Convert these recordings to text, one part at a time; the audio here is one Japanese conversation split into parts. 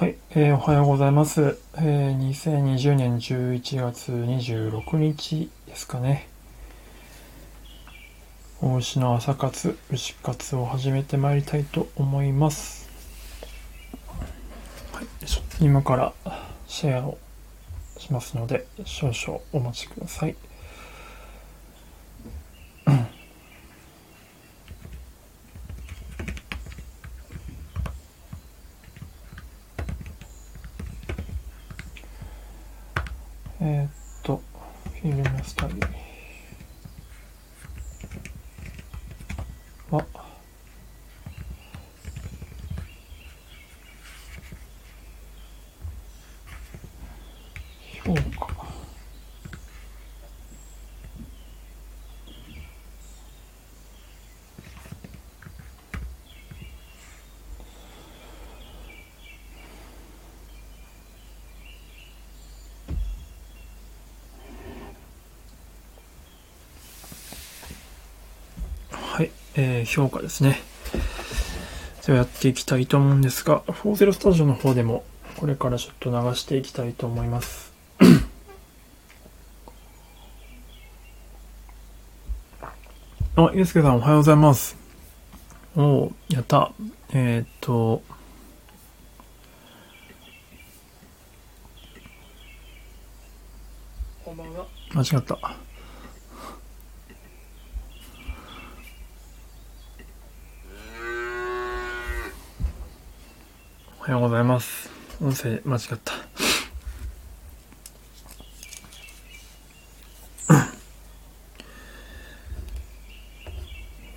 はい、えーおはようございます。えー2020年11月26日ですかね。大牛の朝活、牛活を始めてまいりたいと思います。はい、今からシェアをしますので、少々お待ちください。えーっと、フィルムスタディは、評価。はい、えー評価ですね。ではやっていきたいと思うんですが、40スタジオの方でもこれからちょっと流していきたいと思います。あ、ゆうすけさんおはようございます。おー、やった。えーっと。間違った。おはようございます。音声間違った。よ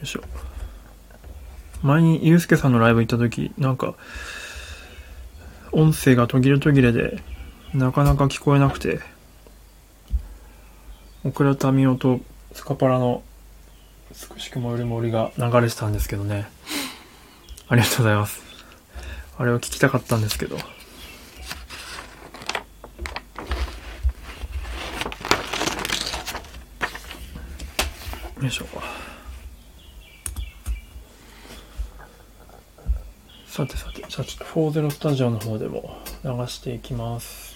いしょ。前にゆうすけさんのライブ行った時、なんか、音声が途切れ途切れで、なかなか聞こえなくて、オクラタミオとスカパラのすくしくもよりもりが流れてたんですけどね。ありがとうございます。あれを聞きたかったんですけど。よいしょ。さてさて、じゃあちょっと40スタジオの方でも流していきます。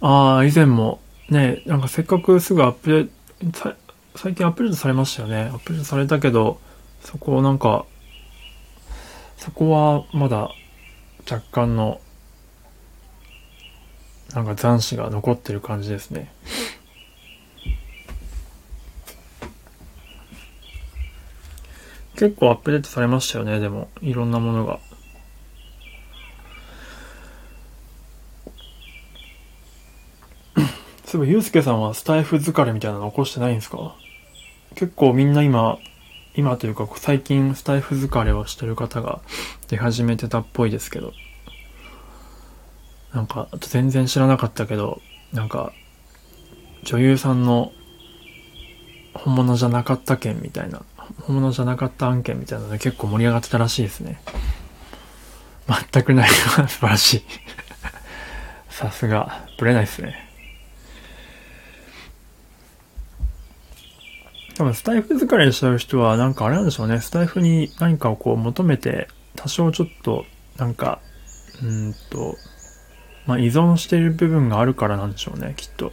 ああ、以前もね、なんかせっかくすぐアップデート、最近アップデートされましたよね。アップデートされたけど、そこをなんか、そこはまだ若干の、なんか残滓が残ってる感じですね。結構アップデートされましたよね、でも。いろんなものが。そういえば、ゆうすけさんはスタイフ疲れみたいなの起こしてないんですか？結構みんな今、今というか最近スタイフ疲れをしてる方が出始めてたっぽいですけど。なんか、全然知らなかったけど、なんか、女優さんの本物じゃなかった件みたいな、本物じゃなかった案件みたいなので結構盛り上がってたらしいですね。全くない 素晴らしい。さすが、ぶれないですね。多分スタイフ疲れしちゃう人はなんかあれなんでしょうね。スタイフに何かをこう求めて多少ちょっとなんか、うんと、まあ依存している部分があるからなんでしょうね、きっと。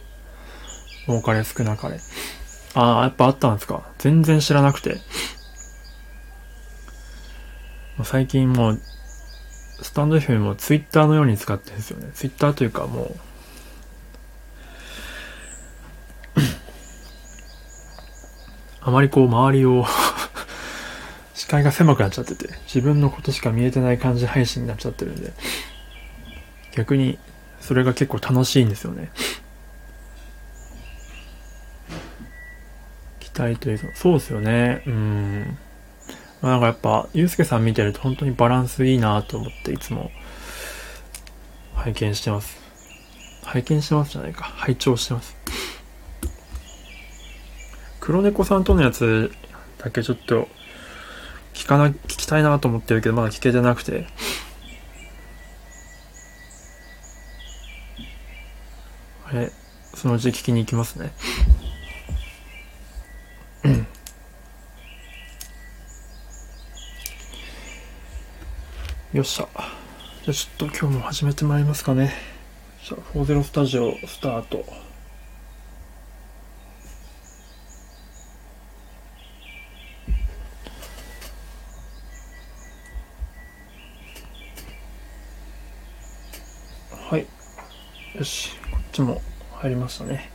多かれ少なかれ。ああ、やっぱあったんですか。全然知らなくて。もう最近もう、スタンド FM もツイッターのように使ってるんですよね。ツイッターというかもう、あまりこう周りを 視界が狭くなっちゃってて、自分のことしか見えてない感じ配信になっちゃってるんで、逆にそれが結構楽しいんですよね。期待というか、そうですよね。うん。まあなんかやっぱ、ゆうすけさん見てると本当にバランスいいなと思っていつも拝見してます。拝見してますじゃないか。拝聴してます。黒猫さんとのやつだけちょっと聞かな、聞きたいなと思ってるけど、まだ聞けてなくて。あれ、そのうち聞きに行きますね。よっしゃ。じゃあちょっと今日も始めてまいりますかね。じゃあ、40スタジオスタート。はい。よし、こっちも入りましたね。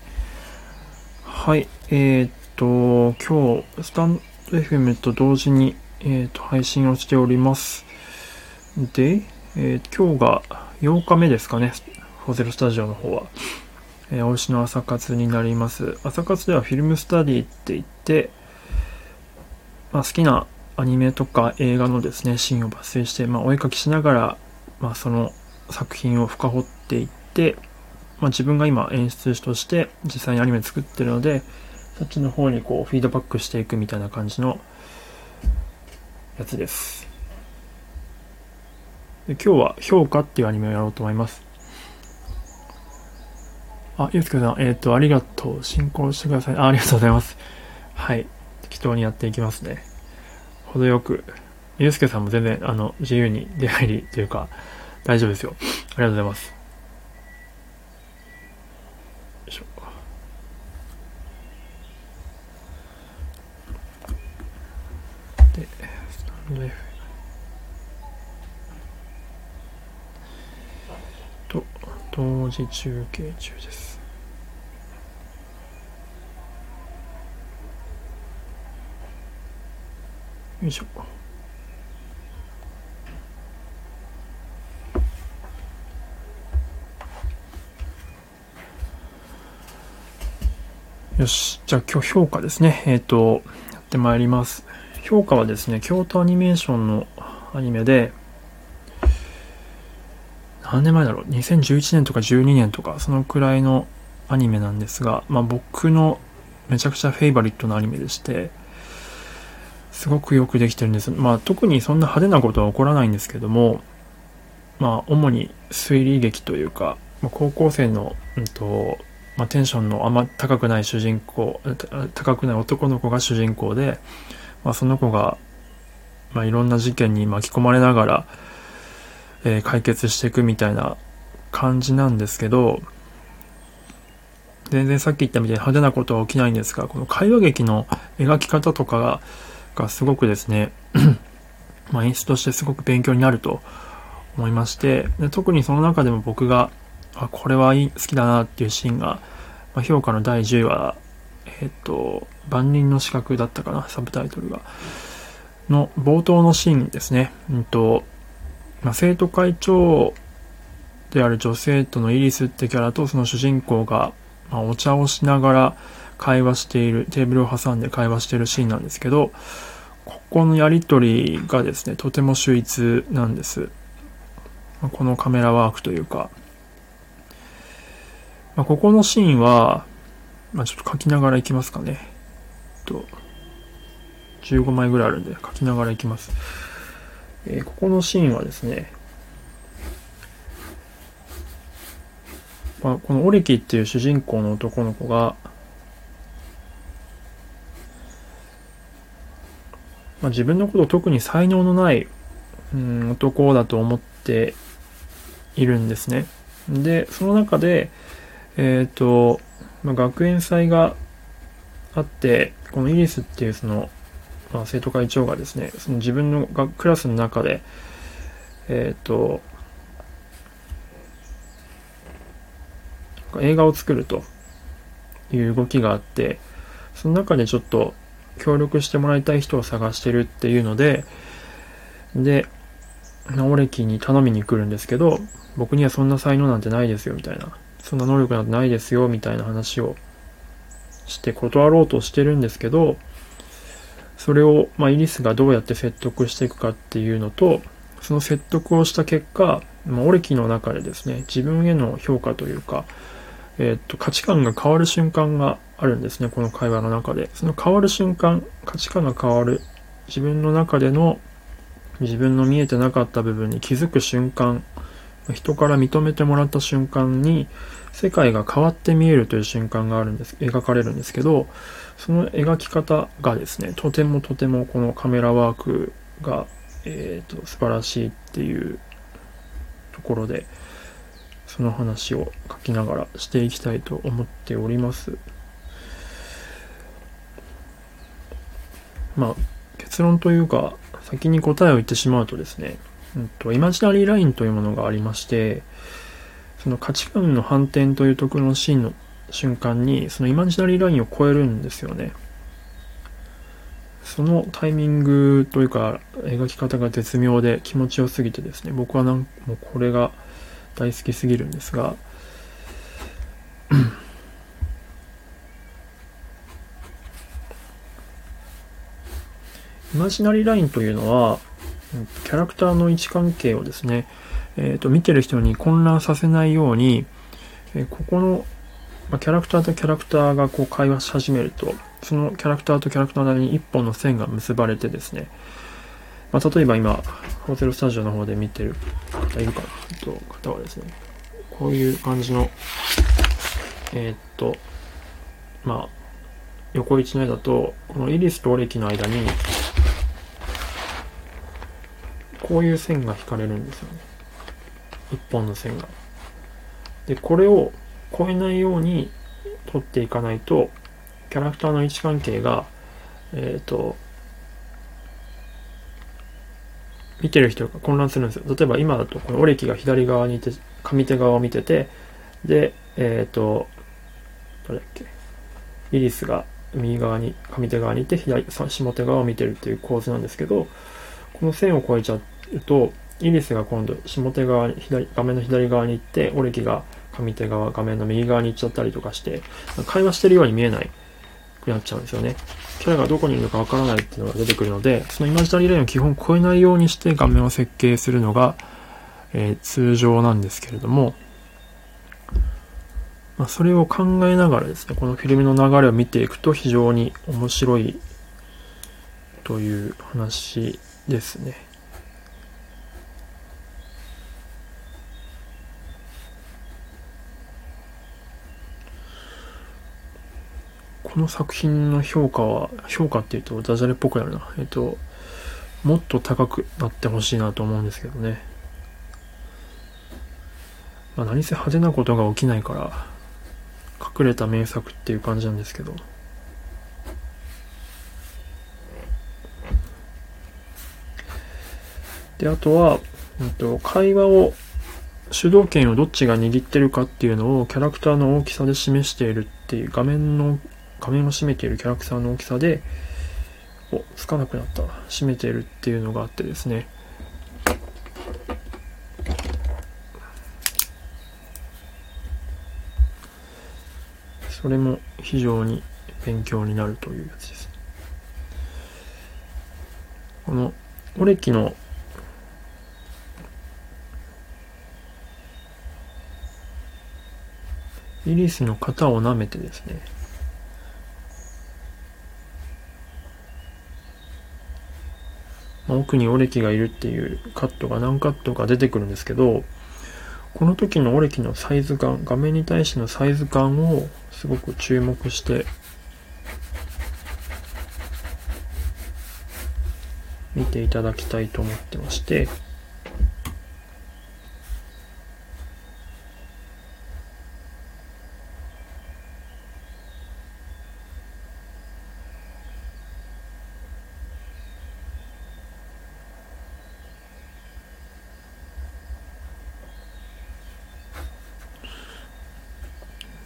はい。えー、っと、今日、スタンド FM と同時に、えー、っと、配信をしております。で、えー、今日が8日目ですかね。ホゼロスタジオの方は。えー、おしの朝活になります。朝活ではフィルムスタディって言って、まあ、好きなアニメとか映画のですね、シーンを抜粋して、まあ、お絵かきしながら、まあ、その作品を深掘っていって、まあ、自分が今演出として実際にアニメ作ってるので、そっちの方にこうフィードバックしていくみたいな感じのやつです。で今日は評価っていうアニメをやろうと思います。あ、ゆうすけさん、えっ、ー、と、ありがとう。進行してくださいあ。ありがとうございます。はい。適当にやっていきますね。程よく。ゆうすけさんも全然、あの、自由に出入りというか、大丈夫ですよ。ありがとうございます。で、と、同時中継中です。よいしょ。よし。じゃあ今日評価ですね。えっ、ー、と、やってまいります。評価はですね、京都アニメーションのアニメで、何年前だろう ?2011 年とか12年とか、そのくらいのアニメなんですが、まあ僕のめちゃくちゃフェイバリットのアニメでして、すごくよくできてるんです。まあ特にそんな派手なことは起こらないんですけども、まあ主に推理劇というか、まあ、高校生の、うんと、まあ、テンションのあんま高くない主人公、高くない男の子が主人公で、まあ、その子が、まあ、いろんな事件に巻き込まれながら、えー、解決していくみたいな感じなんですけど、全然さっき言ったみたいに派手なことは起きないんですが、この会話劇の描き方とかが、すごくですね、まあ演出としてすごく勉強になると思いまして、で特にその中でも僕があ、これはいい好きだなっていうシーンが、まあ、評価の第10話、えっ、と、万人の資格だったかな、サブタイトルが。の冒頭のシーンですね。うんと、まあ、生徒会長である女性とのイリスってキャラとその主人公が、まあ、お茶をしながら会話している、テーブルを挟んで会話しているシーンなんですけど、ここのやりとりがですね、とても秀逸なんです。このカメラワークというか、まあ、ここのシーンは、まあ、ちょっと書きながら行きますかね。と、15枚ぐらいあるんで書きながら行きます。えー、ここのシーンはですね、まあ、このオリキっていう主人公の男の子が、まあ、自分のことを特に才能のない、うん、男だと思っているんですね。で、その中で、えっ、ー、と、まあ、学園祭があって、このイリスっていうその、まあ、生徒会長がですね、その自分のクラスの中で、えっ、ー、と、映画を作るという動きがあって、その中でちょっと協力してもらいたい人を探してるっていうので、で、オレキに頼みに来るんですけど、僕にはそんな才能なんてないですよ、みたいな。そんな能力なんてないですよ、みたいな話をして断ろうとしてるんですけど、それを、まあ、イリスがどうやって説得していくかっていうのと、その説得をした結果、まあ、オレキの中でですね、自分への評価というか、えー、っと、価値観が変わる瞬間があるんですね、この会話の中で。その変わる瞬間、価値観が変わる、自分の中での自分の見えてなかった部分に気づく瞬間人から認めてもらった瞬間に世界が変わって見えるという瞬間があるんです、描かれるんですけど、その描き方がですね、とてもとてもこのカメラワークが、えっ、と、素晴らしいっていうところで、その話を書きながらしていきたいと思っております。まあ、結論というか、先に答えを言ってしまうとですね、うんと、イマジナリーラインというものがありまして、その価値観の反転というところのシーンの瞬間に、そのイマジナリーラインを超えるんですよね。そのタイミングというか、描き方が絶妙で気持ちよすぎてですね、僕はなんもうこれが大好きすぎるんですが、イマジナリーラインというのは、キャラクターの位置関係をですね、えっ、ー、と、見てる人に混乱させないように、えー、ここの、まあ、キャラクターとキャラクターがこう会話し始めると、そのキャラクターとキャラクターの間に一本の線が結ばれてですね、まあ、例えば今、ホテルスタジオの方で見てる方いるかな。と方はですね、こういう感じの、えー、っと、まあ、横一の絵だと、このイリスとオレキの間に、こういう線が引かれるんですよね。一本の線が。で、これを超えないように取っていかないと、キャラクターの位置関係が、えっ、ー、と、見てる人が混乱するんですよ。例えば今だと、このオレキが左側にいて、上手側を見てて、で、えっ、ー、と、どれだっけ、イリスが右側に、上手側にいて、左、下手側を見てるっていう構図なんですけど、この線を越えちゃうと、イリスが今度下手側に、左、画面の左側に行って、オレキが上手側、画面の右側に行っちゃったりとかして、会話してるように見えないくなっちゃうんですよね。キャラがどこにいるかわからないっていうのが出てくるので、そのイマジナリーラインを基本超えないようにして画面を設計するのが、えー、通常なんですけれども、まあ、それを考えながらですね、このフィルムの流れを見ていくと非常に面白いという話ですね。この作品の評価は、評価っていうとダジャレっぽくなるな。えっと、もっと高くなってほしいなと思うんですけどね。まあ何せ派手なことが起きないから、隠れた名作っていう感じなんですけど。で、あとは、えっと、会話を、主導権をどっちが握ってるかっていうのをキャラクターの大きさで示しているっていう画面の画面を占めているキャラクターの大きさで、お、つかなくなった。占めているっていうのがあってですね。それも非常に勉強になるというやつです。この、オレキのイリスの型を舐めてですね、まあ、奥にオレキがいるっていうカットが何カットか出てくるんですけど、この時のオレキのサイズ感、画面に対してのサイズ感をすごく注目して見ていただきたいと思ってまして、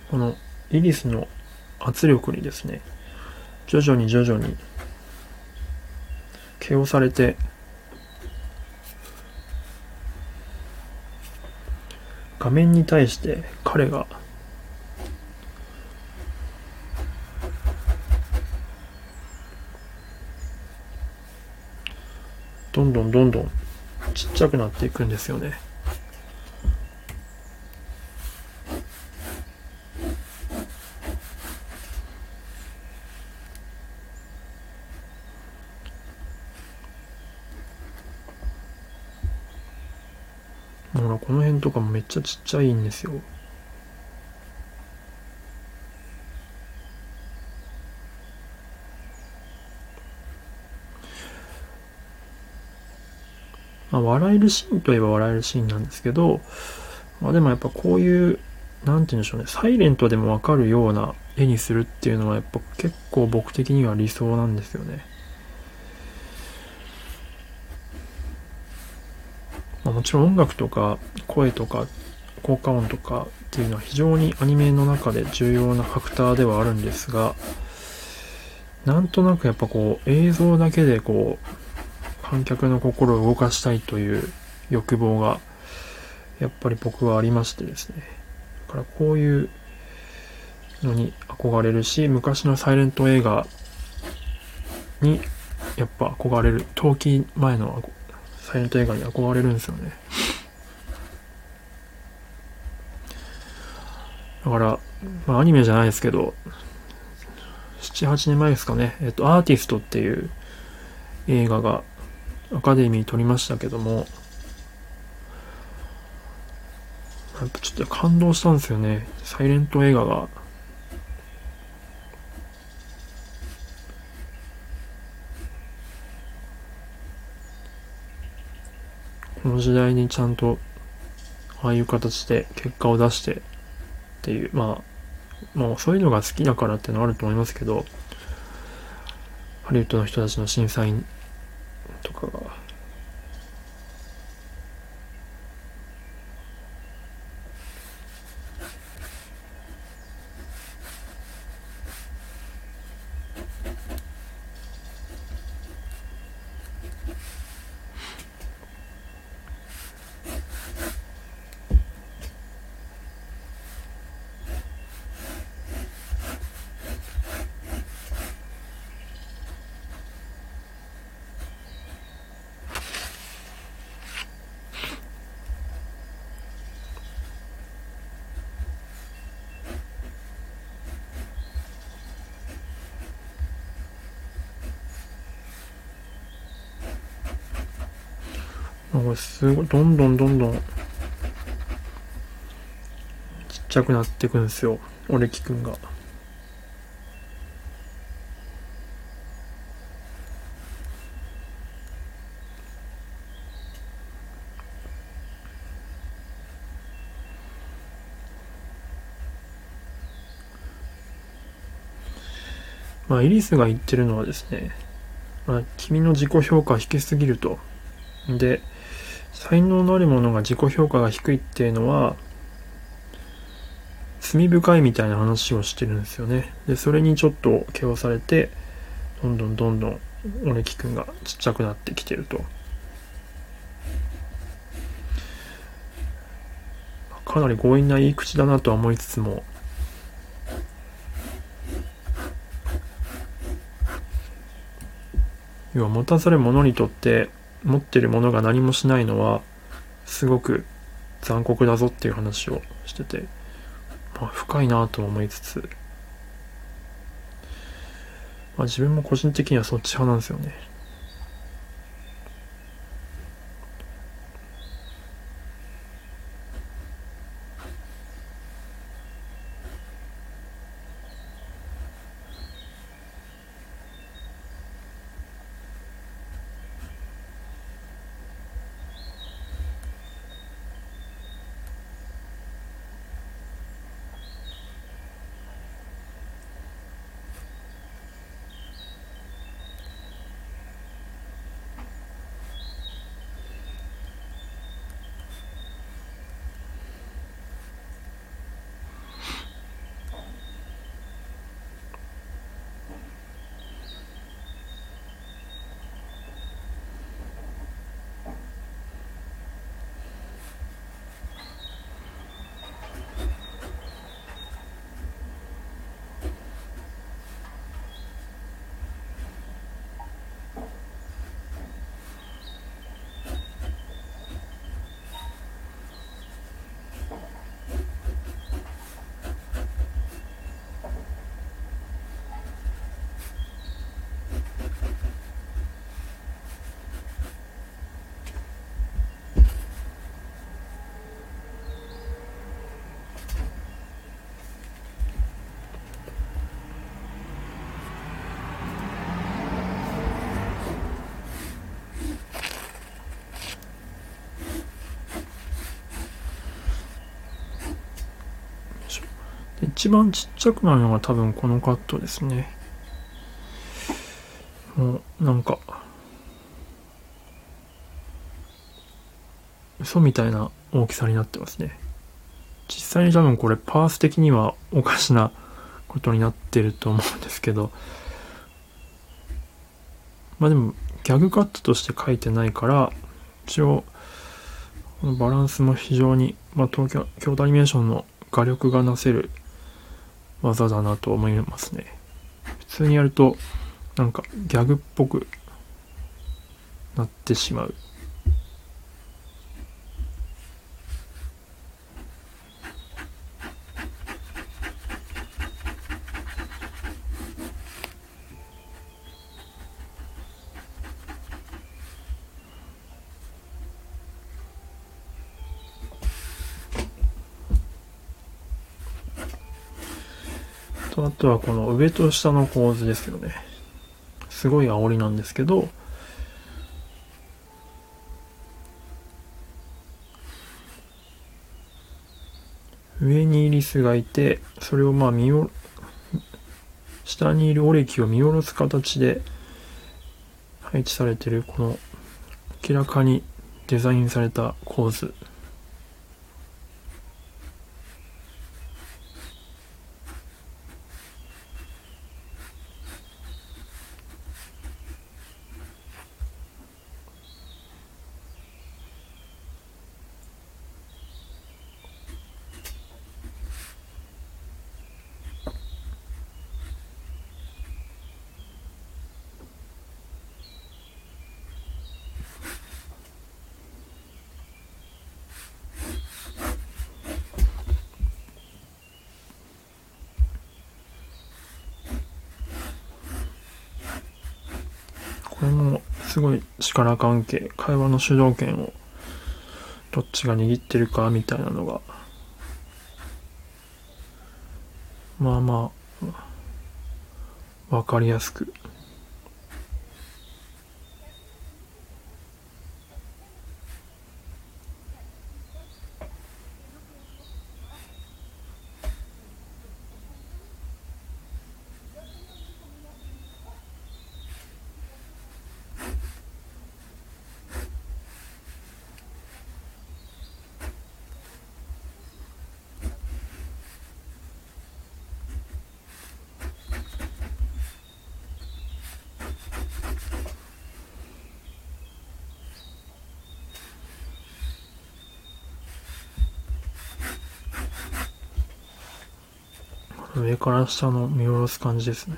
このイギリスの圧力にですね、徐々に徐々に、毛をされて、画面に対して彼がどんどんどんどんちっちゃくなっていくんですよね。だからこの辺とかもめっちゃちっちゃいんですよ。まあ、笑えるシーンといえば笑えるシーンなんですけど、まあでもやっぱこういう、なんて言うんでしょうね、サイレントでもわかるような絵にするっていうのはやっぱ結構僕的には理想なんですよね。まあ、もちろん音楽とか声とか効果音とかっていうのは非常にアニメの中で重要なファクターではあるんですが、なんとなくやっぱこう映像だけでこう観客の心を動かしたいという欲望がやっぱり僕はありましてですね。だからこういうのに憧れるし、昔のサイレント映画にやっぱ憧れる。陶器前のサイレント映画に憧れるんですよね。だから、まあアニメじゃないですけど、7、8年前ですかね、えっと、アーティストっていう映画がアカデミー取りましたけども、やっぱちょっと感動したんですよね。サイレント映画が。この時代にちゃんと、ああいう形で結果を出してっていう、まあ、もうそういうのが好きだからっていうのはあると思いますけど、ハリウッドの人たちの審査員とかが、なんかすごい、どんどんどんどん、ちっちゃくなっていくんですよ。オレキくんが。まあ、イリスが言ってるのはですね、まあ、君の自己評価低すぎると。で、才能のある者が自己評価が低いっていうのは、罪深いみたいな話をしてるんですよね。で、それにちょっと毛をされて、どんどんどんどん、オレキ君がちっちゃくなってきてると。かなり強引な言い口だなとは思いつつも、要は持たざる者にとって持ってるものが何もしないのはすごく残酷だぞっていう話をしてて、まあ、深いなと思いつつ、まあ、自分も個人的にはそっち派なんですよね。一番ちっちゃくなるのが多分このカットですね。もう、なんか、嘘みたいな大きさになってますね。実際に多分これパース的にはおかしなことになってると思うんですけど、まあでもギャグカットとして書いてないから、一応、このバランスも非常に、まあ東京、京都アニメーションの画力がなせる技だなと思いますね。普通にやると、なんかギャグっぽくなってしまう。とはこの上と下の構図ですよね。すごい煽りなんですけど、上にイリスがいて、それをまあ見お、下にいるオレキを見下ろす形で配置されてるこの明らかにデザインされた構図。これもすごい力関係、会話の主導権をどっちが握ってるかみたいなのが、まあまあ、わかりやすく。上から下の見下ろす感じですね。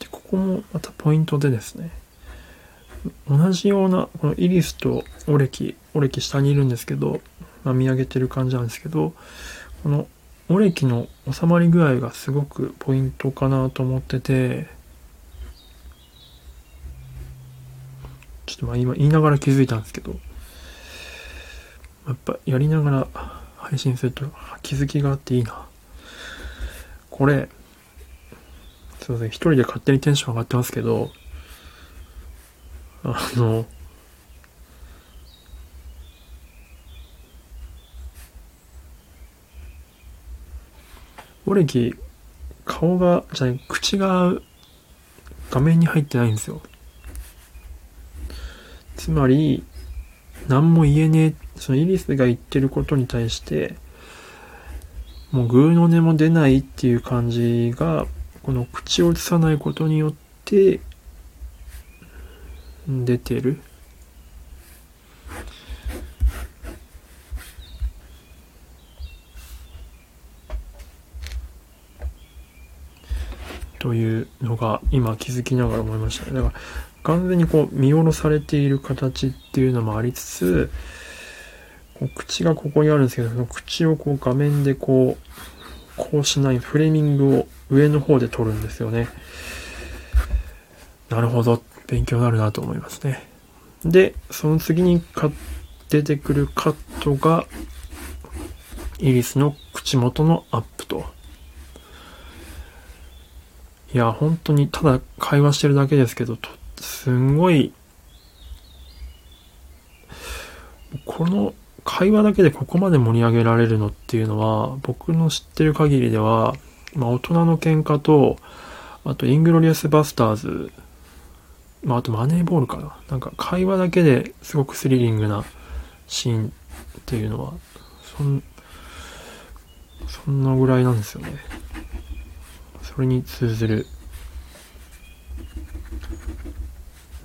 で、ここもまたポイントでですね、同じような、このイリスとオレキ、オレキ下にいるんですけど、まあ、見上げてる感じなんですけど、このオレキの収まり具合がすごくポイントかなと思ってて、ちょっとまあ今言いながら気づいたんですけど、やっぱやりながら配信すると気づきがあっていいな。これ、すいません、一人で勝手にテンション上がってますけど、あの、オレキ、顔が、じゃない、口が画面に入ってないんですよ。つまり、何も言えねえ、そのイリスが言ってることに対して、もうグーの音も出ないっていう感じが、この口を映さないことによって、出てる。というのが今気づきながら思いましたね。だから完全にこう見下ろされている形っていうのもありつつ、こう口がここにあるんですけど、その口をこう画面でこう、こうしないフレーミングを上の方で撮るんですよね。なるほど。勉強になるなと思いますね。で、その次に出てくるカットが、イリスの口元のアップと。いや、本当にただ会話してるだけですけどと、すんごい、この会話だけでここまで盛り上げられるのっていうのは、僕の知ってる限りでは、まあ大人の喧嘩と、あとイングロリアスバスターズ、まああとマネーボールかな。なんか会話だけですごくスリリングなシーンっていうのは、そん、そんなぐらいなんですよね。それに通ずる。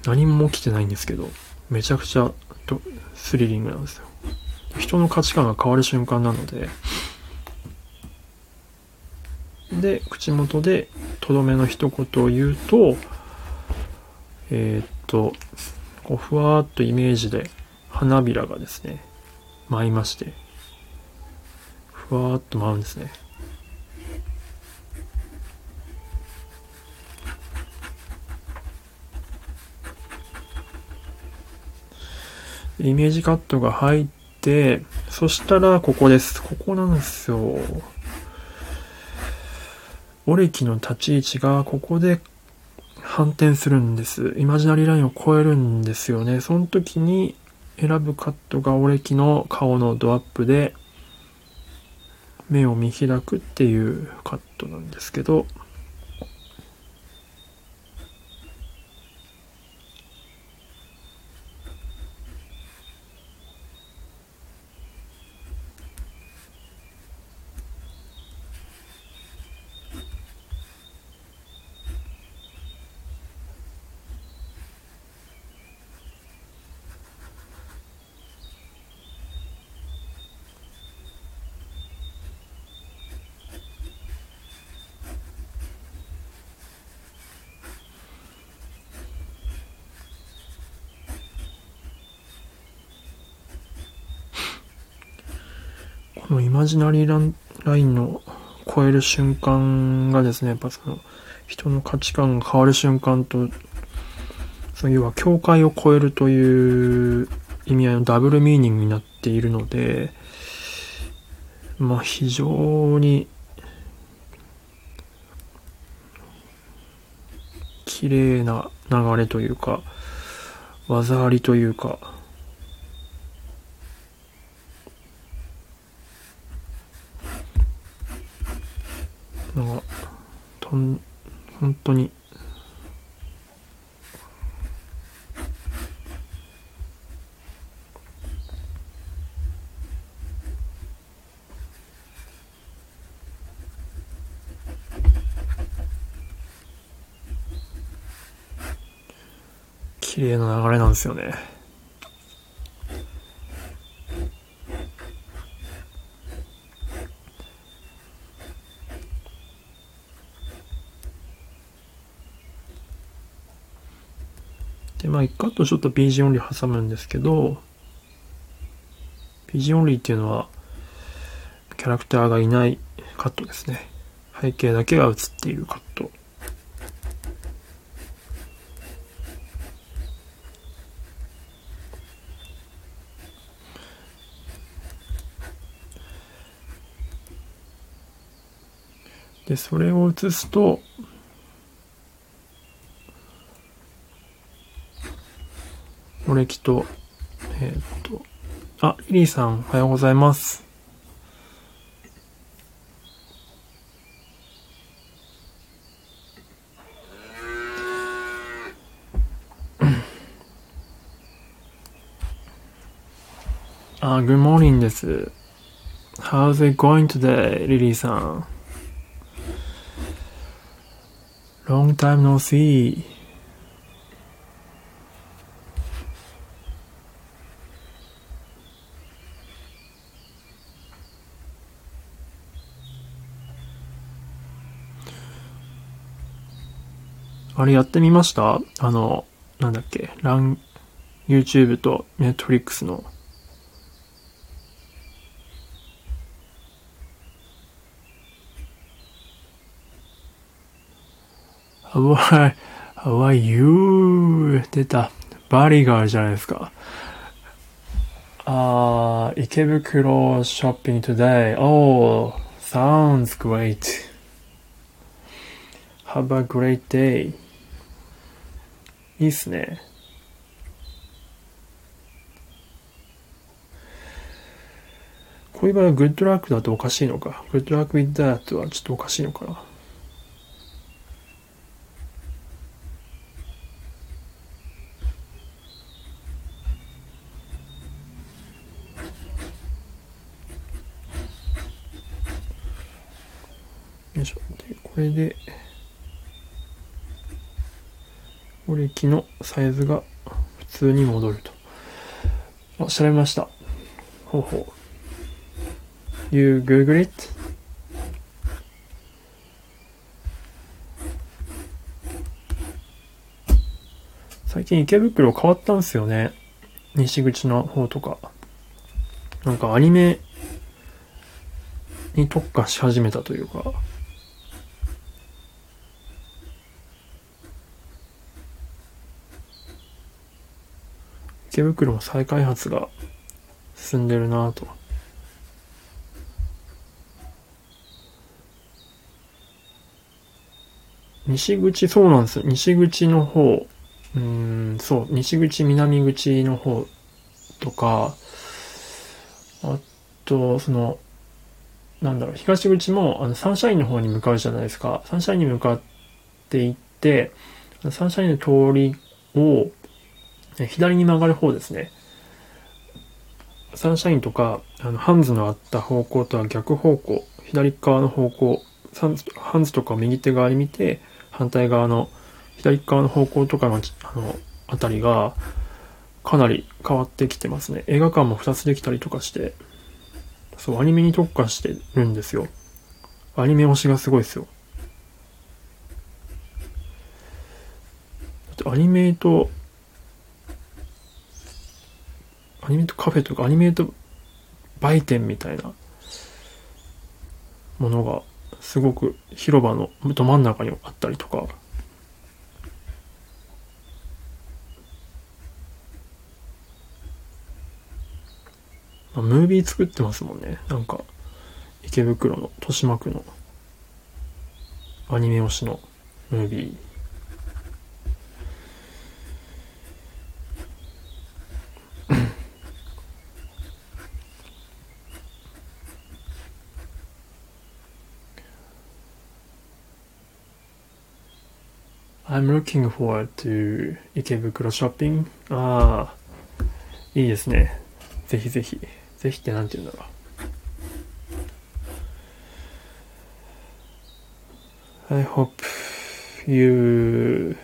何も起きてないんですけど、めちゃくちゃスリリングなんですよ。人の価値観が変わる瞬間なので、で、口元でとどめの一言を言うと、えー、っと、こうふわーっとイメージで花びらがですね、舞いまして、ふわーっと舞うんですね。イメージカットが入って、そしたらここです。ここなんですよ。オレキの立ち位置がここで反転するんです。イマジナリーラインを超えるんですよね。その時に選ぶカットがオレキの顔のドアップで目を見開くっていうカットなんですけど、このイマジナリーラインの超える瞬間がですね、やっぱその人の価値観が変わる瞬間と、その要は境界を超えるという意味合いのダブルミーニングになっているので、まあ非常に綺麗な流れというか、技ありという、か、とん、本当に、綺麗な流れなんですよね。カットちょっと PG オンリー挟むんですけど、PG オンリーっていうのは、キャラクターがいないカットですね。背景だけが映っているカット。で、それを映すと、俺きと、えー、っと、あ、リリーさん、おはようございます。あ、Good morning です。How's it going today, リリーさん ?Long time no see. あれやってみましたあの、なんだっけ、ラン、YouTube と Netflix の。How are, how are you? 出た。バリがあるじゃないですか。あー、池袋 shopping today. Oh, sounds great. Have a great day. いいっすね。こういう場合はグッドラックだとおかしいのか。グッドラック with that はちょっとおかしいのかな。よいしょ。で、これで、折り機のサイズが普通に戻ると。あ、調べました。ほうほう。You Google it? 最近池袋変わったんすよね。西口の方とか。なんかアニメに特化し始めたというか。池袋も再開発が進んでるなと。西口、そうなんですよ。西口の方、うん、そう、西口、南口の方とか、あと、その、なんだろう、東口も、あの、サンシャインの方に向かうじゃないですか。サンシャインに向かっていって、サンシャインの通りを、左に曲がる方ですね。サンシャインとか、あの、ハンズのあった方向とは逆方向、左側の方向、サンズハンズとか右手側に見て、反対側の左側の方向とかの、あの、あたりが、かなり変わってきてますね。映画館も2つできたりとかして、そう、アニメに特化してるんですよ。アニメ推しがすごいですよ。アニメと、アニメートカフェとかアニメート売店みたいなものがすごく広場のど真ん中にあったりとか。ムービー作ってますもんね。なんか池袋の豊島区のアニメ推しのムービー。I'm looking forward to 池袋ショッピング。ああ、いいですね。ぜひぜひ。ぜひってなんて言うんだろう。I hope you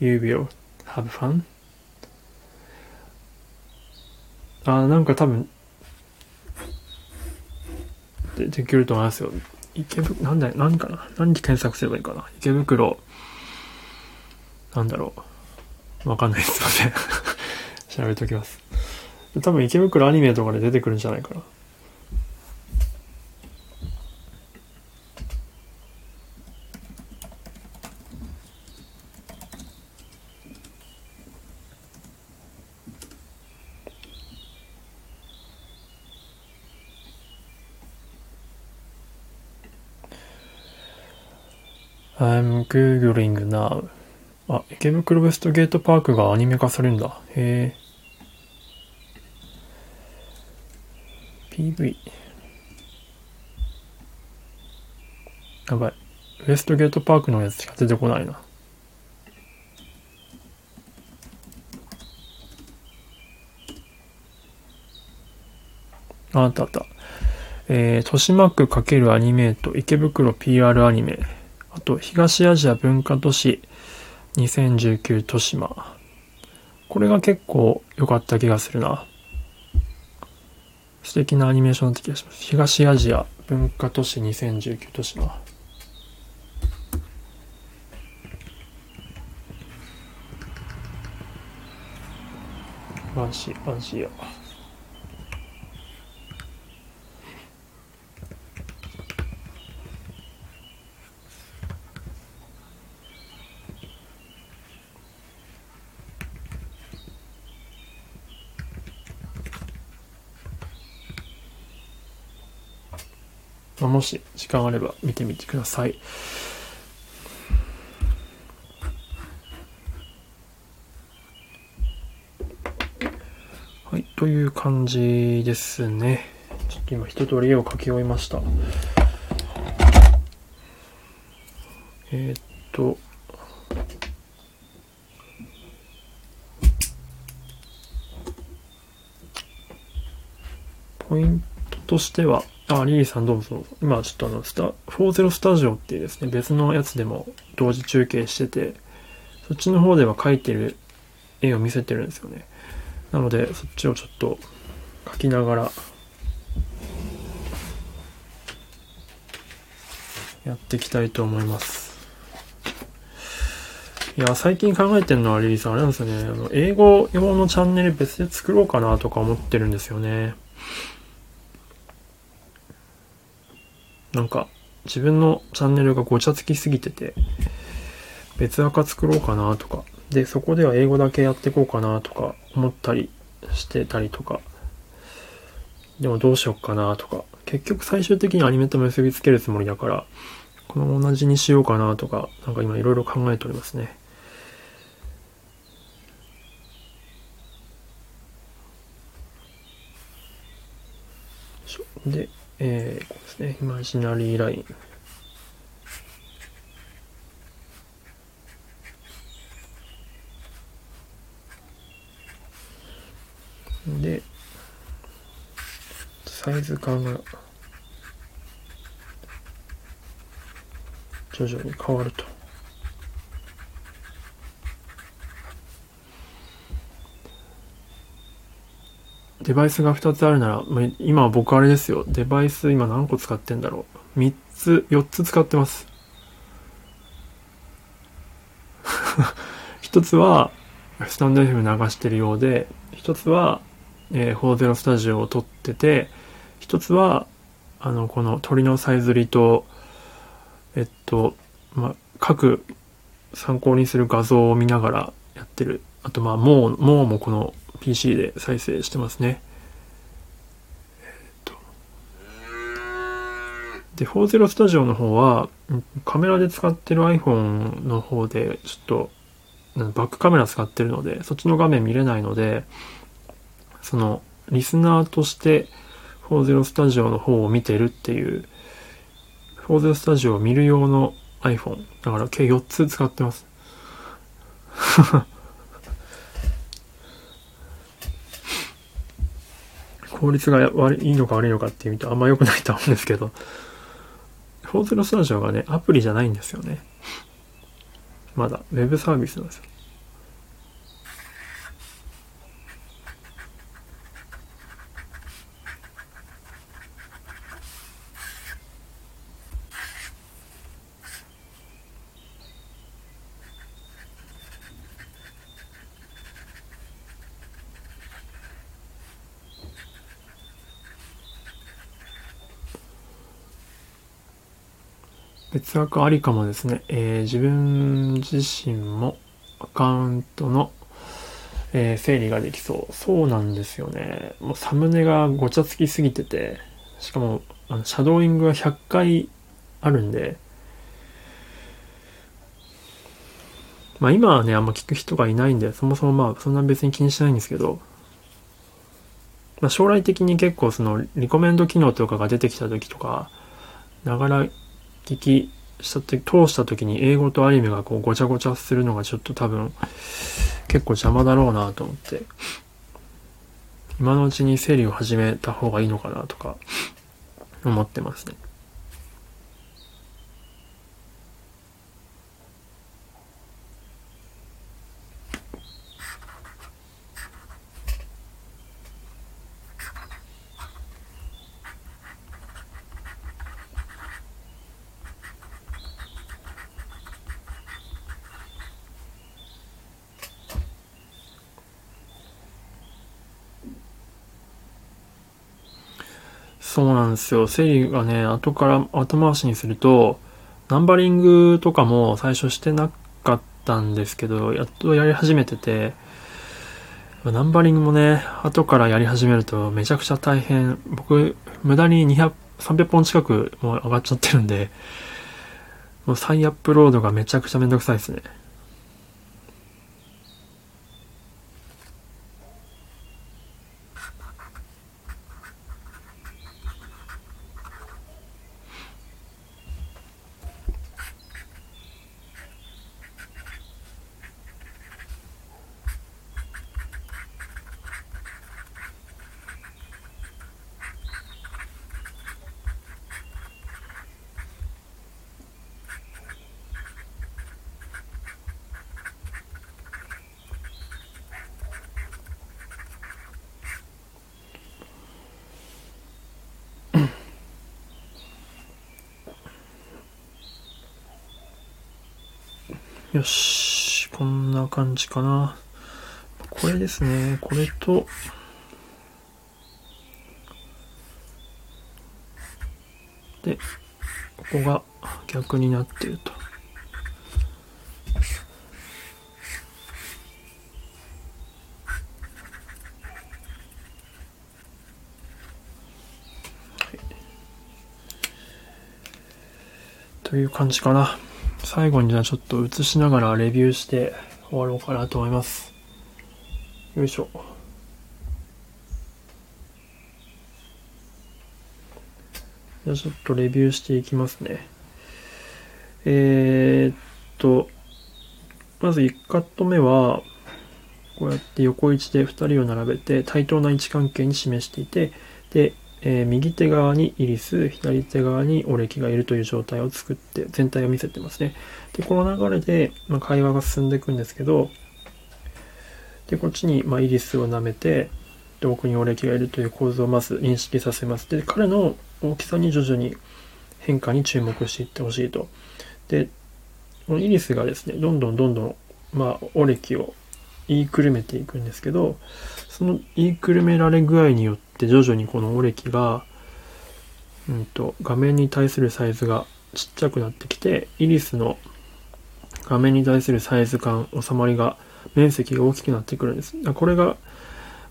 you will have fun. あーなんか多分でできると思いますよ。池袋、なんだ、何かな？何で検索すればいいかな？池袋、なんだろう？わかんないです。すいません。調べときます。多分池袋アニメとかで出てくるんじゃないかな。I'm googling now. あ、池袋ウエストゲートパークがアニメ化されるんだ。へえ。PV。やばい。ウエストゲートパークのやつしか出てこないな。ああったあった。えー、豊島区×アニメート池袋 PR アニメ。と、東アジア文化都市2019豊島。これが結構良かった気がするな。素敵なアニメーションだった気がします。東アジア文化都市2019豊島。東アジア。まあもし時間あれば見てみてください。はい、という感じですね。ちょっと今一通り絵を描き終えました。えー、っと、ポイントとしては、あ、リリーさんどうぞ。今ちょっとあの、スタ、40スタジオっていうですね、別のやつでも同時中継してて、そっちの方では描いてる絵を見せてるんですよね。なので、そっちをちょっと描きながら、やっていきたいと思います。いや、最近考えてるのはリリーさん、あれなんですよね。あの、英語用のチャンネル別で作ろうかなとか思ってるんですよね。なんか、自分のチャンネルがごちゃつきすぎてて、別赤作ろうかなとか、で、そこでは英語だけやっていこうかなとか思ったりしてたりとか、でもどうしよっかなとか、結局最終的にアニメと結びつけるつもりだから、この同じにしようかなとか、なんか今いろいろ考えておりますね。で、えー、で、イマジナリーライン。で、サイズ感が徐々に変わると。デバイスが2つあるなら、今僕あれですよ。デバイス今何個使ってんだろう。3つ、4つ使ってます。1つは、スタンド F 流してるようで、1つは、えー、40スタジオを撮ってて、1つは、あの、この鳥のさえずりと、えっと、まあ、各参考にする画像を見ながらやってる。あと、まあ、もう、もうもこの PC で再生してますね。で、40スタジオの方は、カメラで使ってる iPhone の方で、ちょっと、バックカメラ使ってるので、そっちの画面見れないので、その、リスナーとして、40スタジオの方を見てるっていう、40スタジオを見る用の iPhone。だから計4つ使ってます。効率が悪いのか悪いのかっていうとあんま良くないと思うんですけど、フォーゼロスタジオがね、アプリじゃないんですよね。まだ、ウェブサービスなんですよ。別枠ありかもですね。えー、自分自身もアカウントの、えー、整理ができそう。そうなんですよね。もうサムネがごちゃつきすぎてて、しかも、あの、シャドーイングが100回あるんで、まあ今はね、あんま聞く人がいないんで、そもそもまあそんな別に気にしないんですけど、まあ将来的に結構そのリコメンド機能とかが出てきた時とか、ながら聞きした時、通した時に英語とアニメがこうごちゃごちゃするのがちょっと多分結構邪魔だろうなと思って、今のうちに整理を始めた方がいいのかなとか思ってますね。そうなんですよ。整理がね、後から後回しにすると、ナンバリングとかも最初してなかったんですけど、やっとやり始めてて、ナンバリングもね、後からやり始めるとめちゃくちゃ大変。僕、無駄に200、300本近くもう上がっちゃってるんで、もう再アップロードがめちゃくちゃめんどくさいですね。よし、こんな感じかな。これですね、これと、で、ここが逆になってると。という感じかな。最後にじゃあちょっと映しながらレビューして終わろうかなと思います。よいしょ。じゃあちょっとレビューしていきますね。えー、っと、まず1カット目は、こうやって横位置で2人を並べて対等な位置関係に示していて、で、えー、右手側にイリス、左手側にオレキがいるという状態を作って全体を見せてますね。で、この流れで、まあ、会話が進んでいくんですけど、で、こっちに、まあ、イリスを舐めて、で、奥にオレキがいるという構図をまず認識させます。で、彼の大きさに徐々に変化に注目していってほしいと。で、このイリスがですね、どんどんどんどん、まあ、オレキを言いくるめていくんですけど、その言いくるめられ具合によって徐々にこのオレキが、うんと、画面に対するサイズがちっちゃくなってきて、イリスの画面に対するサイズ感、収まりが、面積が大きくなってくるんです。これが、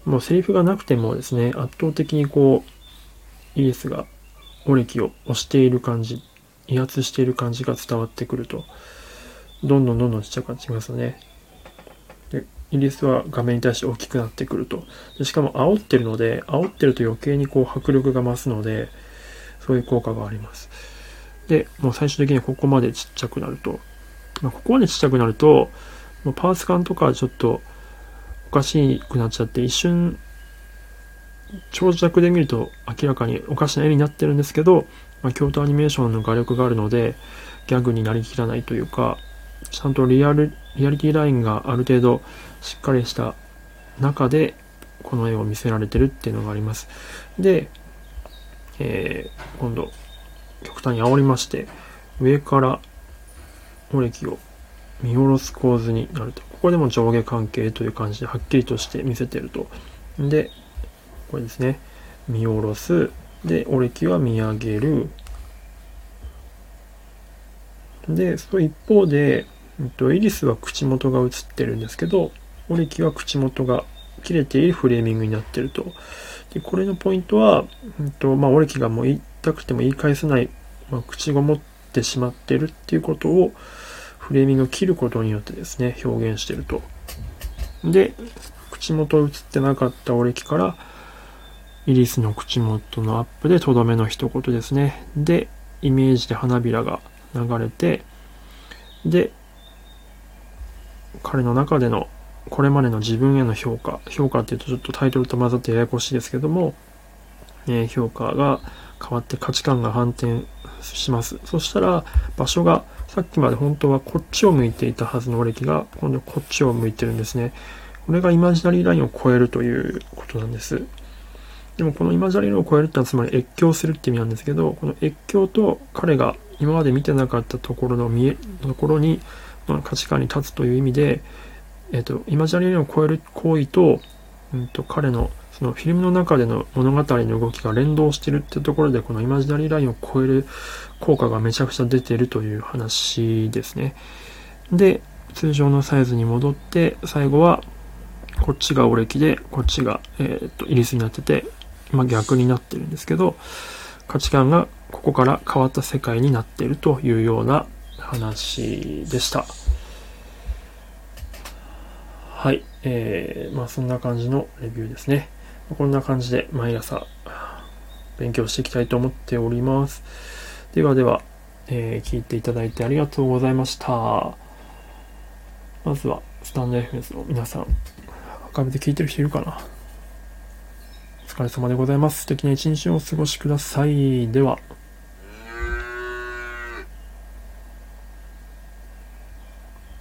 もうセリフがなくてもですね、圧倒的にこう、イリスがオレキを押している感じ、威圧している感じが伝わってくると、どんどんどんどんちっちゃくなってきますよね。で、イリスは画面に対して大きくなってくると。でしかも煽ってるので、煽ってると余計にこう迫力が増すので、そういう効果があります。で、もう最終的にここまでちっちゃくなると。まあ、ここまでちっちゃくなると、もうパーツ感とかちょっとおかしくなっちゃって一瞬長尺で見ると明らかにおかしな絵になってるんですけど、まあ、京都アニメーションの画力があるのでギャグになりきらないというかちゃんとリアルリアリティラインがある程度しっかりした中でこの絵を見せられてるっていうのがありますで、えー、今度極端に煽りまして上からオレキを見下ろす構図になると。ここでも上下関係という感じではっきりとして見せてると。で、これですね。見下ろす。で、オレキは見上げる。で、その一方で、えっと、イリスは口元が映ってるんですけど、オレキは口元が切れているフレーミングになってると。で、これのポイントは、えっと、まあ、オレキがもう言いたくても言い返せない、まあ、口ごもってしまってるっていうことを、フレーミングを切ることによってですね、表現してると。で、口元映ってなかったオレキから、イリスの口元のアップでとどめの一言ですね。で、イメージで花びらが流れて、で、彼の中でのこれまでの自分への評価、評価っていうとちょっとタイトルと混ざってややこしいですけども、えー、評価が変わって価値観が反転します。そしたら場所がさっきまで本当はこっちを向いていたはずの歴が今度こっちを向いてるんですね。これがイマジナリーラインを超えるということなんです。でもこのイマジナリーラインを超えるってのはつまり越境するって意味なんですけど、この越境と彼が今まで見てなかったところの見え、ところに、まあ、価値観に立つという意味で、えっ、ー、と、イマジナリーを超える行為と、うんと、彼のそのフィルムの中での物語の動きが連動してるってところで、このイマジナリーラインを超える効果がめちゃくちゃ出てるという話ですね。で、通常のサイズに戻って、最後は、こっちがオレキで、こっちが、えっ、と、イリスになってて、まあ、逆になってるんですけど、価値観がここから変わった世界になっているというような話でした。はい。えー、まあそんな感じのレビューですね。こんな感じで毎朝勉強していきたいと思っております。ではでは、えー、聞いていただいてありがとうございました。まずは、スタンド FS の皆さん、アカウンで聞いてる人いるかな？お疲れ様でございます。素敵な一日をお過ごしください。では。